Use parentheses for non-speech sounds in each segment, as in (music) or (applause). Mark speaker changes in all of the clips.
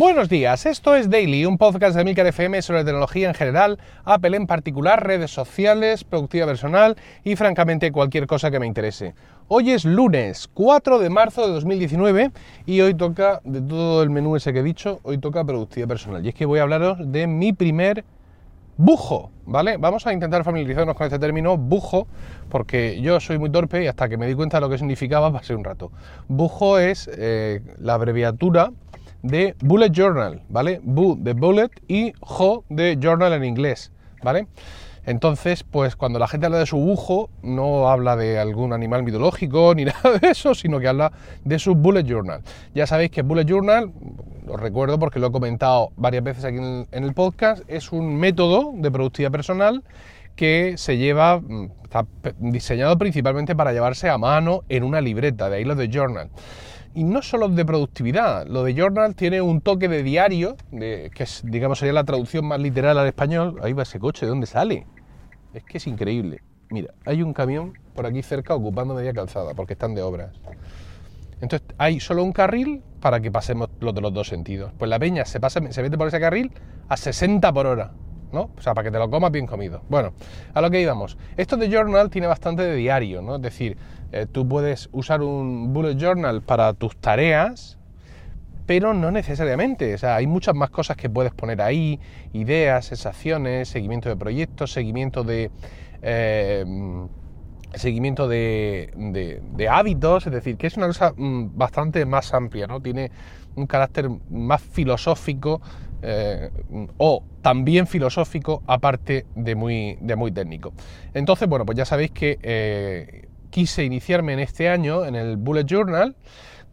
Speaker 1: Buenos días, esto es Daily, un podcast de Milcar FM sobre tecnología en general, Apple en particular, redes sociales, productividad personal y francamente cualquier cosa que me interese. Hoy es lunes 4 de marzo de 2019 y hoy toca, de todo el menú ese que he dicho, hoy toca productividad personal. Y es que voy a hablaros de mi primer bujo, ¿vale? Vamos a intentar familiarizarnos con este término bujo, porque yo soy muy torpe y hasta que me di cuenta de lo que significaba (laughs) pasé un rato. Bujo es eh, la abreviatura de Bullet Journal, ¿vale? Bu de Bullet y Jo de Journal en inglés, ¿vale? Entonces, pues cuando la gente habla de su bujo, no habla de algún animal mitológico ni (laughs) nada de eso, sino que habla de su Bullet Journal. Ya sabéis que Bullet Journal, os recuerdo porque lo he comentado varias veces aquí en el podcast, es un método de productividad personal que se lleva, mm, está diseñado principalmente para llevarse a mano en una libreta, de ahí lo de Journal. Y no solo de productividad, lo de journal tiene un toque de diario, de, que es, digamos sería la traducción más literal al español. Ahí va ese coche, ¿de dónde sale? Es que es increíble. Mira, hay un camión por aquí cerca ocupando media calzada, porque están de obras. Entonces hay solo un carril para que pasemos los de los dos sentidos. Pues la peña se, pasa, se mete por ese carril a 60 por hora. ¿No? O sea, para que te lo comas bien comido. Bueno, a lo que íbamos. Esto de journal tiene bastante de diario, ¿no? Es decir, eh, tú puedes usar un bullet journal para tus tareas, pero no necesariamente. O sea, hay muchas más cosas que puedes poner ahí, ideas, sensaciones, seguimiento de proyectos, seguimiento de... Eh, seguimiento de, de, hábitos, es decir, que es una cosa mm, bastante más amplia, ¿no? Tiene un carácter más filosófico eh, o también filosófico, aparte de muy, de muy técnico. Entonces, bueno, pues ya sabéis que eh, quise iniciarme en este año en el Bullet Journal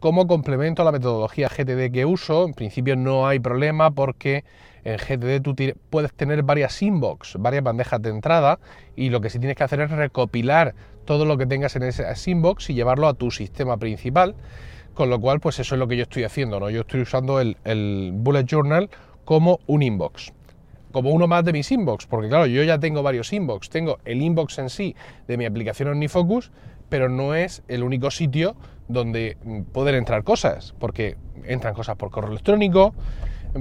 Speaker 1: como complemento a la metodología GTD que uso. En principio no hay problema porque en GTD tú puedes tener varias inbox, varias bandejas de entrada y lo que sí tienes que hacer es recopilar todo lo que tengas en ese inbox y llevarlo a tu sistema principal. Con lo cual, pues eso es lo que yo estoy haciendo, ¿no? Yo estoy usando el Bullet Journal como un inbox. Como uno más de mis inbox, porque claro, yo ya tengo varios inbox, tengo el inbox en sí de mi aplicación OmniFocus, pero no es el único sitio donde mm, poder entrar cosas, porque entran cosas por correo electrónico,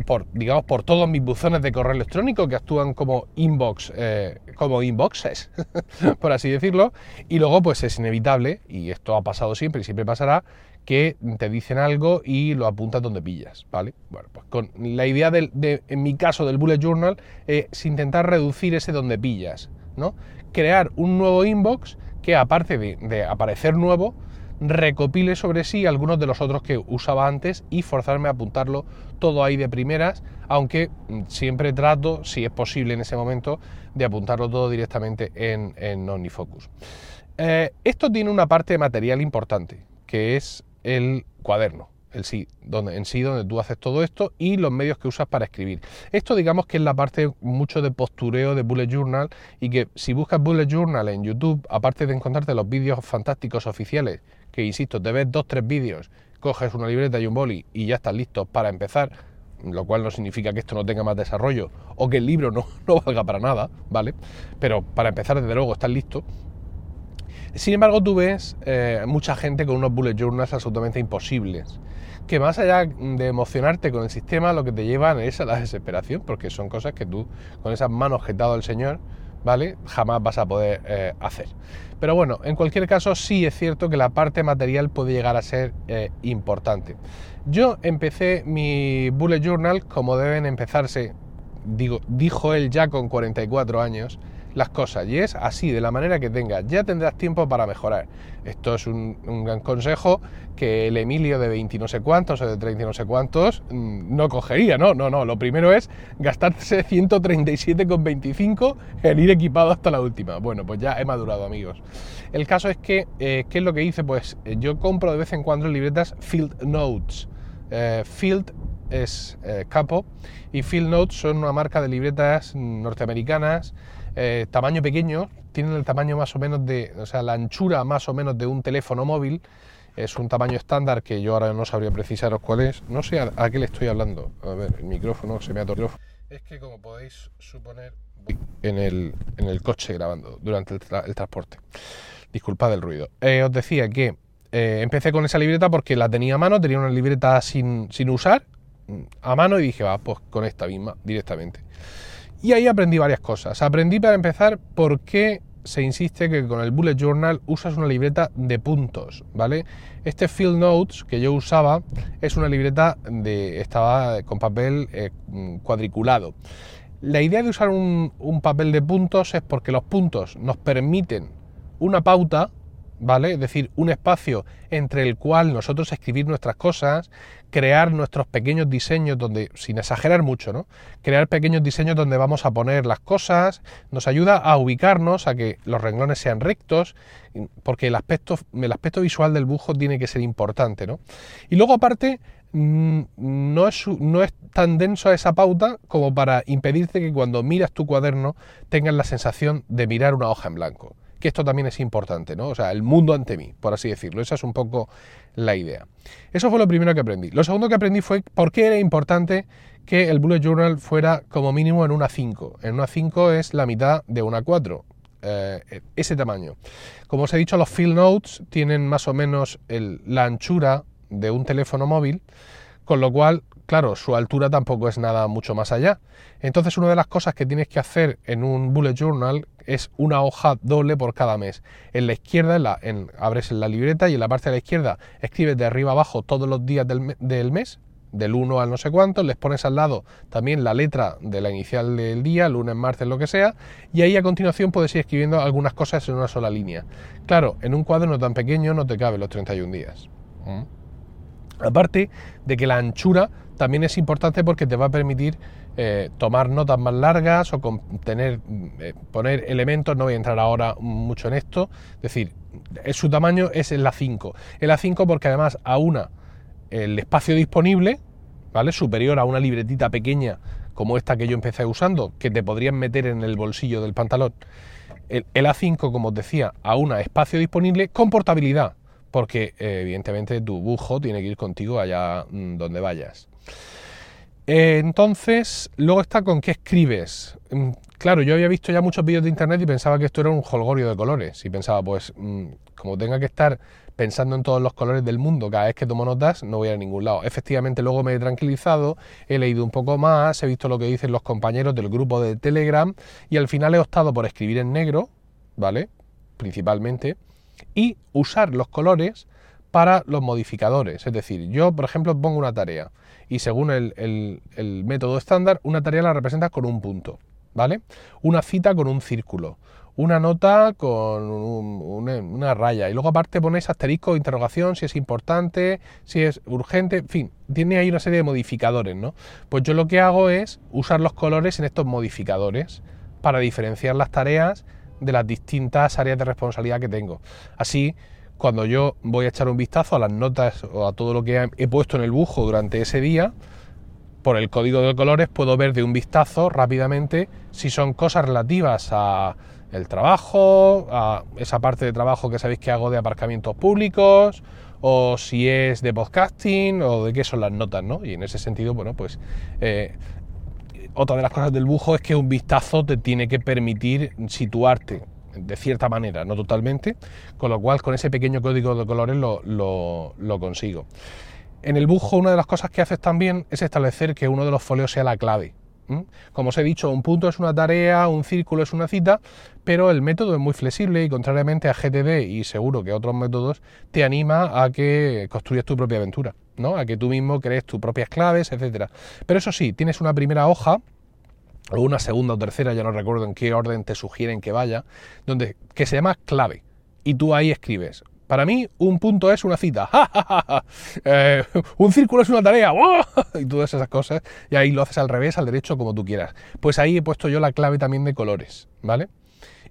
Speaker 1: por, digamos, por todos mis buzones de correo electrónico que actúan como inbox, eh, como inboxes, (laughs) por así decirlo, y luego pues es inevitable, y esto ha pasado siempre y siempre pasará, que te dicen algo y lo apuntas donde pillas, ¿vale? Bueno, pues con la idea de, en mi caso del bullet journal es intentar reducir ese donde pillas, ¿no? Crear un nuevo inbox que aparte de, aparecer nuevo, recopile sobre sí algunos de los otros que usaba antes y forzarme a apuntarlo todo ahí de primeras, aunque siempre trato, si es posible en ese momento, de apuntarlo todo directamente en, en OmniFocus. Eh, esto tiene una parte material importante, que es el cuaderno, el sí, donde, en sí donde tú haces todo esto y los medios que usas para escribir. Esto digamos que es la parte mucho de postureo de Bullet Journal y que si buscas Bullet Journal en YouTube, aparte de encontrarte los vídeos fantásticos oficiales, que insisto, te ves dos, tres vídeos, coges una libreta y un boli y ya estás listo para empezar, lo cual no significa que esto no tenga más desarrollo o que el libro no, (laughs) no valga para nada, ¿vale? Pero para empezar, desde luego, estás listo. Sin embargo, tú ves eh, mucha gente con unos bullet journals absolutamente imposibles, que más allá de emocionarte con el sistema, lo que te llevan es a la desesperación, porque son cosas que tú, con esas manos dado el Señor, ¿vale? Jamás vas a poder eh, hacer. Pero bueno, en cualquier caso, sí es cierto que la parte material puede llegar a ser eh, importante. Yo empecé mi bullet journal como deben empezarse, digo, dijo él ya con 44 años, las cosas y es así, de la manera que tengas, ya tendrás tiempo para mejorar. Esto es un, gran consejo que el Emilio de 20 no sé cuántos o de 30 no sé cuántos mm, no cogería, no, no, no, lo primero es gastarse (laughs) 137,25 en ir equipado hasta la última. Bueno, pues ya he madurado amigos. El caso es que, eh, ¿qué es lo que hice? Pues eh, yo compro de vez en cuando libretas Field Notes. Eh, Field es capo y Field Notes son una marca de libretas norteamericanas eh, tamaño pequeño, tienen el tamaño más o menos de, o sea, la anchura más o menos de un teléfono móvil. Es un tamaño estándar que yo ahora no sabría precisaros cuál es. No sé a, qué le estoy hablando. A ver, el micrófono se me ha atorado. Es que como podéis suponer, en el, en el coche grabando durante el, transporte. Disculpad el ruido. Eh, os decía que eh, empecé con esa libreta porque la tenía a mano, tenía una libreta sin, sin usar, a mano y dije, va, pues con esta misma directamente. Y ahí aprendí varias cosas. Aprendí para empezar por qué se insiste que con el Bullet Journal usas una libreta de puntos, ¿vale? Este Field Notes que yo usaba es una libreta de estaba con papel eh, cuadriculado. La idea de usar un, un papel de puntos es porque los puntos nos permiten una pauta ¿vale? Es decir, un espacio entre el cual nosotros escribir nuestras cosas, crear nuestros pequeños diseños donde, sin exagerar mucho, ¿no? Crear pequeños diseños donde vamos a poner las cosas, nos ayuda a ubicarnos, a que los renglones sean rectos, porque el aspecto, el aspecto visual del bujo tiene que ser importante, ¿no? Y luego aparte, mm, no es, no es tan denso esa pauta como para impedirte que cuando miras tu cuaderno tengas la sensación de mirar una hoja en blanco que esto también es importante, ¿no? O sea, el mundo ante mí, por así decirlo. Esa es un poco la idea. Eso fue lo primero que aprendí. Lo segundo que aprendí fue por qué era importante que el bullet journal fuera como mínimo en una 5. En una 5 es la mitad de una 4. Eh, ese tamaño. Como os he dicho, los field notes tienen más o menos la anchura de un teléfono móvil, con lo cual claro, su altura tampoco es nada mucho más allá. Entonces, una de las cosas que tienes que hacer en un bullet journal es una hoja doble por cada mes. En la izquierda en abres la libreta y en la parte de la izquierda escribes de arriba abajo todos los días del, mes, del 1 al no sé cuánto, les pones al lado también la letra de la inicial del día, lunes, martes, lo que sea, y ahí a continuación puedes ir escribiendo algunas cosas en una sola línea. Claro, en un cuaderno tan pequeño no te cabe los 31 días. ¿Mm? Aparte de que la anchura también es importante porque te va a permitir eh, tomar notas más largas o tener, eh, poner elementos, no voy a entrar ahora mucho en esto, es decir, su tamaño es el A5. El A5 porque además aúna el espacio disponible, ¿vale? Superior a una libretita pequeña como esta que yo empecé usando, que te podrían meter en el bolsillo del pantalón. El, A5, como os decía, aúna espacio disponible con portabilidad, porque eh, evidentemente tu bujo tiene que ir contigo allá mm, donde vayas. Eh, entonces, luego está con qué escribes. Mm, claro, yo había visto ya muchos vídeos de internet y pensaba que esto era un holgorio de colores. Y pensaba, pues, mm, como tenga que estar pensando en todos los colores del mundo cada vez que tomo notas, no voy a ningún lado. Efectivamente, luego me he tranquilizado, he leído un poco más, he visto lo que dicen los compañeros del grupo de Telegram y al final he optado por escribir en negro, ¿vale? Principalmente, y usar los colores para los modificadores. Es decir, yo, por ejemplo, pongo una tarea y según el, método estándar, una tarea la representa con un punto, ¿vale? Una cita con un círculo, una nota con una, raya y luego aparte ponéis asterisco, interrogación, si es importante, si es urgente, en fin, tiene ahí una serie de modificadores, ¿no? Pues yo lo que hago es usar los colores en estos modificadores para diferenciar las tareas de las distintas áreas de responsabilidad que tengo. Así, cuando yo voy a echar un vistazo a las notas o a todo lo que he puesto en el bujo durante ese día, por el código de colores puedo ver de un vistazo rápidamente si son cosas relativas a el trabajo, a esa parte de trabajo que sabéis que hago de aparcamientos públicos, o si es de podcasting, o de qué son las notas, ¿no? Y en ese sentido, bueno, pues eh, otra de las cosas del bujo es que un vistazo te tiene que permitir situarte de cierta manera, no totalmente, con lo cual con ese pequeño código de colores lo, consigo. En el bujo una de las cosas que haces también es establecer que uno de los folios sea la clave. Como os he dicho, un punto es una tarea, un círculo es una cita, pero el método es muy flexible y contrariamente a GTD y seguro que otros métodos, te anima a que construyas tu propia aventura, ¿no? a que tú mismo crees tus propias claves, etc. Pero eso sí, tienes una primera hoja o una segunda o tercera, ya no recuerdo en qué orden te sugieren que vaya, donde, que se llama clave. Y tú ahí escribes. Para mí, un punto es una cita. (laughs) Eh, un círculo es una tarea. (laughs) y todas esas cosas. Y ahí lo haces al revés, al derecho, como tú quieras. Pues ahí he puesto yo la clave también de colores. ¿Vale?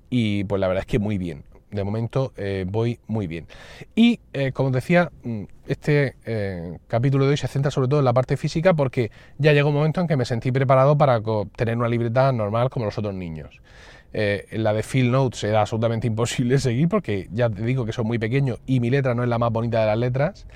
Speaker 1: Y pues la verdad es que muy bien de momento eh, voy muy bien. Y eh, como decía, mm, este eh, capítulo de hoy se centra sobre todo en la parte física porque ya llegó un momento en que me sentí preparado para tener una libreta normal como los otros niños. la de Field Notes era absolutamente (laughs) imposible seguir porque ya te digo que son muy pequeños y mi letra no es la más bonita de las letras.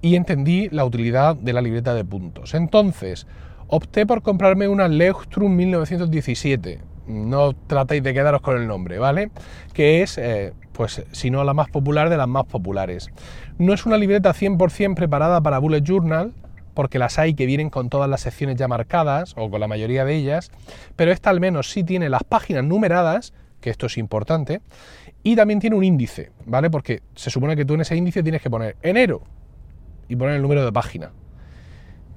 Speaker 1: Y entendí la utilidad de la libreta de puntos. Entonces, opté por comprarme una Leuchtturm 1917 no tratéis de quedaros con el nombre, ¿vale? Que es, eh, pues, si no la más popular de las más populares. No es una libreta 100% preparada para Bullet Journal, porque las hay que vienen con todas las secciones ya marcadas, o con la mayoría de ellas, pero esta al menos sí tiene las páginas numeradas, que esto es importante, y también tiene un índice, ¿vale? Porque se supone que tú en ese índice tienes que poner enero y poner el número de página.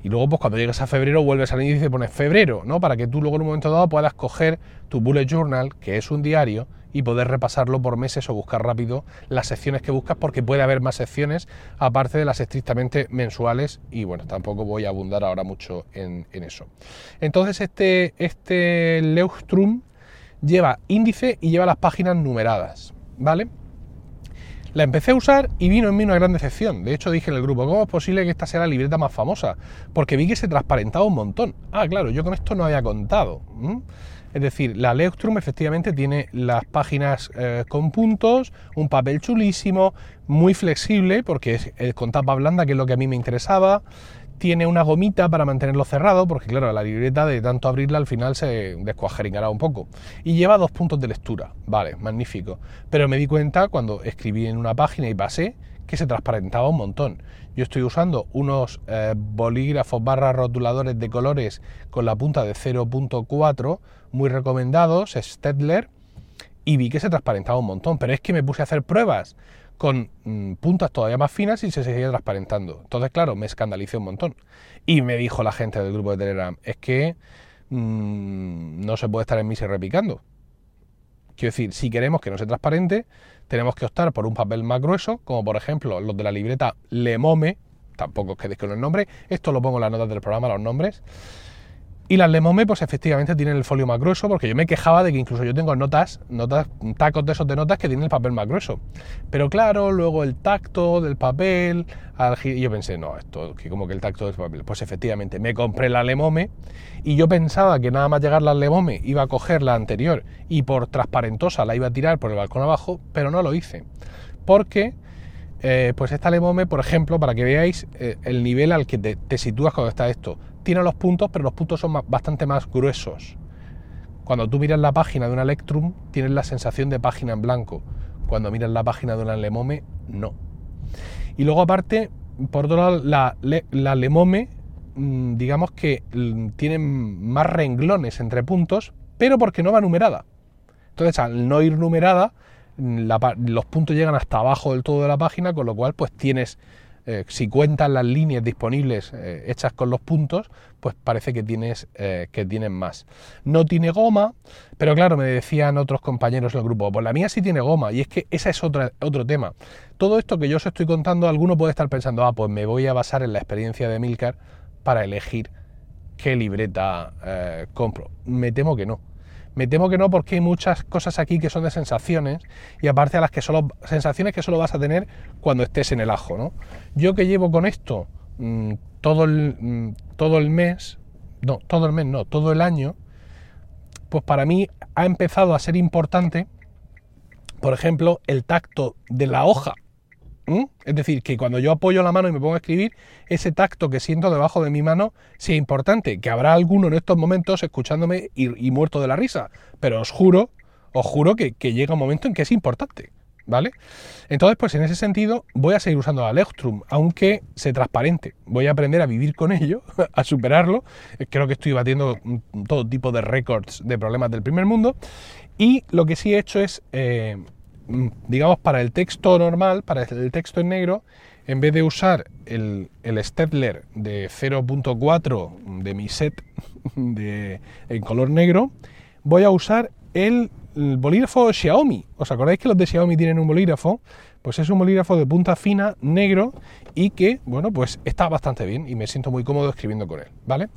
Speaker 1: Y luego, pues cuando llegues a febrero, vuelves al índice y pones febrero, ¿no? Para que tú luego en un momento dado puedas coger tu bullet journal, que es un diario, y poder repasarlo por meses o buscar rápido las secciones que buscas, porque puede haber más secciones aparte de las estrictamente mensuales. Y bueno, tampoco voy a abundar ahora mucho en, eso. Entonces, este, este Leuchtrum lleva índice y lleva las páginas numeradas, ¿vale? La empecé a usar y vino en mí una gran decepción. De hecho, dije en el grupo, ¿cómo es posible que esta sea la libreta más famosa? Porque vi que se transparentaba un montón. Ah, claro, yo con esto no había contado. Es decir, la Leuchtturm efectivamente tiene las páginas eh, con puntos, un papel chulísimo, muy flexible, porque es, es con tapa blanda, que es lo que a mí me interesaba tiene una gomita para mantenerlo cerrado, porque claro, la libreta de tanto abrirla al final se descuajeringará un poco. Y lleva dos puntos de lectura, vale, magnífico. Pero me di cuenta cuando escribí en una página y pasé que se transparentaba un montón. Yo estoy usando unos eh, bolígrafos barra rotuladores de colores con la punta de 0.4, muy recomendados, Stedler, y vi que se transparentaba un montón. Pero es que me puse a hacer pruebas con mm, puntas todavía más finas y se seguía transparentando. Entonces, claro, me escandalicé un montón. Y me dijo la gente del grupo de Telegram, es que mm, no se puede estar en misa repicando. Quiero decir, si queremos que no se transparente, tenemos que optar por un papel más grueso, como por ejemplo los de la libreta Lemome, tampoco os quedéis con el nombre, esto lo pongo en las notas del programa, los nombres, y las Lemome, pues efectivamente tienen el folio más grueso, porque yo me quejaba de que incluso yo tengo notas, notas, tacos de esos de notas que tienen el papel más grueso. Pero claro, luego el tacto del papel, y yo pensé, no, esto, que como que el tacto del papel. Pues efectivamente, me compré la Lemome y yo pensaba que nada más llegar la Lemome iba a coger la anterior y por transparentosa la iba a tirar por el balcón abajo, pero no lo hice. Porque eh, pues esta Lemome, por ejemplo, para que veáis eh, el nivel al que te, te, sitúas cuando está esto, tiene los puntos, pero los puntos son bastante más gruesos. Cuando tú miras la página de una Electrum, tienes la sensación de página en blanco. Cuando miras la página de una Lemome, no. Y luego aparte, por otro lado, la, Lemome, mm, digamos que mm, tiene más renglones entre puntos, pero porque no va numerada. Entonces, al no ir numerada, mm, los puntos llegan hasta abajo del todo de la página, con lo cual pues tienes eh, si cuentas las líneas disponibles eh, hechas con los puntos, pues parece que tienes, eh, que tienes más. No tiene goma, pero claro, me decían otros compañeros del grupo, pues la mía sí tiene goma, y es que ese es otro tema. Todo esto que yo os estoy contando, alguno puede estar pensando, ah, pues me voy a basar en la experiencia de Milcar para elegir qué libreta compro. Me temo que no. Me temo que no porque hay muchas cosas aquí que son de sensaciones y aparte a las que solo sensaciones que solo vas a tener cuando estés en el ajo, ¿no? Yo que llevo con esto mm, todo, el, mm, todo el mes, no, todo el mes no, todo el año, pues para mí ha empezado a ser importante, por ejemplo, el tacto de la hoja ¿Mm? Es decir, que cuando yo apoyo la mano y me pongo a escribir, ese tacto que siento debajo de mi mano sea importante. Que habrá alguno en estos momentos escuchándome y, muerto de la risa. Pero os juro, os juro que, llega un momento en que es importante. ¿Vale? Entonces, pues en ese sentido, voy a seguir usando la Leuchtturm, aunque se transparente. Voy a aprender a vivir con ello, (laughs) a superarlo. Creo que estoy batiendo todo tipo de récords de problemas del primer mundo. Y lo que sí he hecho es. Eh, digamos, para el texto normal, para el texto en negro, en vez de usar el, el de 0.4 de mi set (laughs) de, en color negro, voy a usar el, bolígrafo Xiaomi. ¿Os acordáis que los de Xiaomi tienen un bolígrafo? Pues es un bolígrafo de punta fina, negro, y que, bueno, pues está bastante bien y me siento muy cómodo escribiendo con él, ¿vale?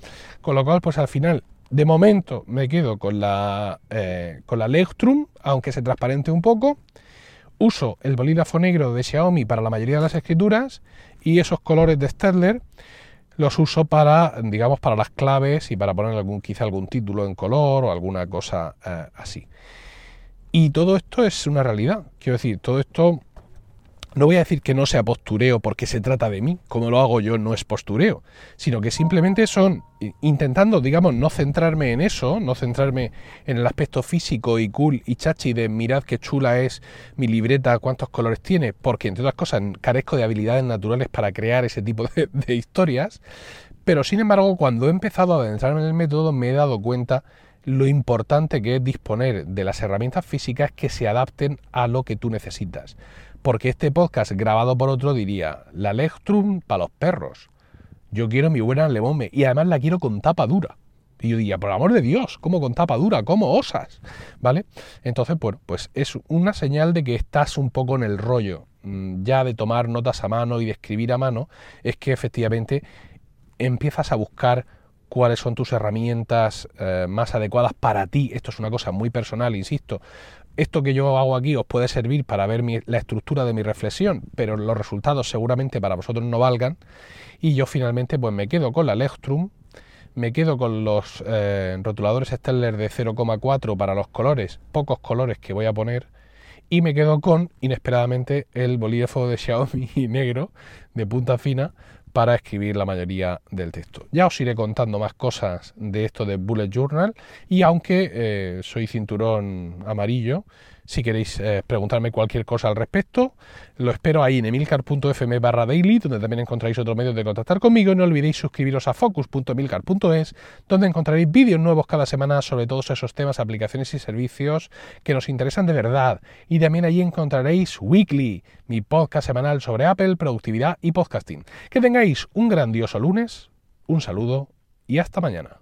Speaker 1: Con lo cual, pues al final de momento me quedo con la, eh, con la Leuchtturm, aunque se transparente un poco. Uso el bolígrafo negro de Xiaomi para la mayoría de las escrituras y esos colores de Stedler los uso para, digamos, para las claves y para poner algún, quizá algún título en color o alguna cosa eh, así. Y todo esto es una realidad. Quiero decir, todo esto no voy a decir que no sea postureo porque se trata de mí, como lo hago yo no es postureo, sino que simplemente son intentando, digamos, no centrarme en eso, no centrarme en el aspecto físico y cool y chachi de mirad qué chula es mi libreta, cuántos colores tiene, porque entre otras cosas carezco de habilidades naturales para crear ese tipo de, historias, Pero sin embargo, cuando he empezado a adentrarme en el método, me he dado cuenta lo importante que es disponer de las herramientas físicas que se adapten a lo que tú necesitas. Porque este podcast grabado por otro diría, la Lectrum para los perros. Yo quiero mi buena Lemome y además la quiero con tapa dura. Y yo diría, por amor de Dios, ¿cómo con tapa dura? ¿Cómo osas? ¿Vale? Entonces, bueno, pues es una señal de que estás un poco en el rollo mm, ya de tomar notas a mano y de escribir a mano, es que efectivamente empiezas a buscar cuáles son tus herramientas eh, más adecuadas para ti. Esto es una cosa muy personal, insisto. Esto que yo hago aquí os puede servir para ver la estructura de mi reflexión, pero los resultados seguramente para vosotros no valgan. Y yo finalmente pues me quedo con la Lectrum, me quedo con los eh, rotuladores Stellar de 0,4 para los colores, pocos colores que voy a poner, y me quedo con, inesperadamente, el bolígrafo de Xiaomi (laughs) negro de punta fina para escribir la mayoría del texto. Ya os iré contando más cosas de esto de Bullet Journal y aunque eh, soy cinturón amarillo, si queréis eh, preguntarme cualquier cosa al respecto, lo espero ahí en emilcar.fm barra daily, donde también encontraréis otro medio de contactar conmigo. No olvidéis suscribiros a focus.emilcar.es, donde encontraréis vídeos nuevos cada semana sobre todos esos temas, aplicaciones y servicios que nos interesan de verdad. Y también allí encontraréis Weekly, mi podcast semanal sobre Apple, productividad y podcasting. Que tengáis un grandioso lunes, un saludo y hasta mañana.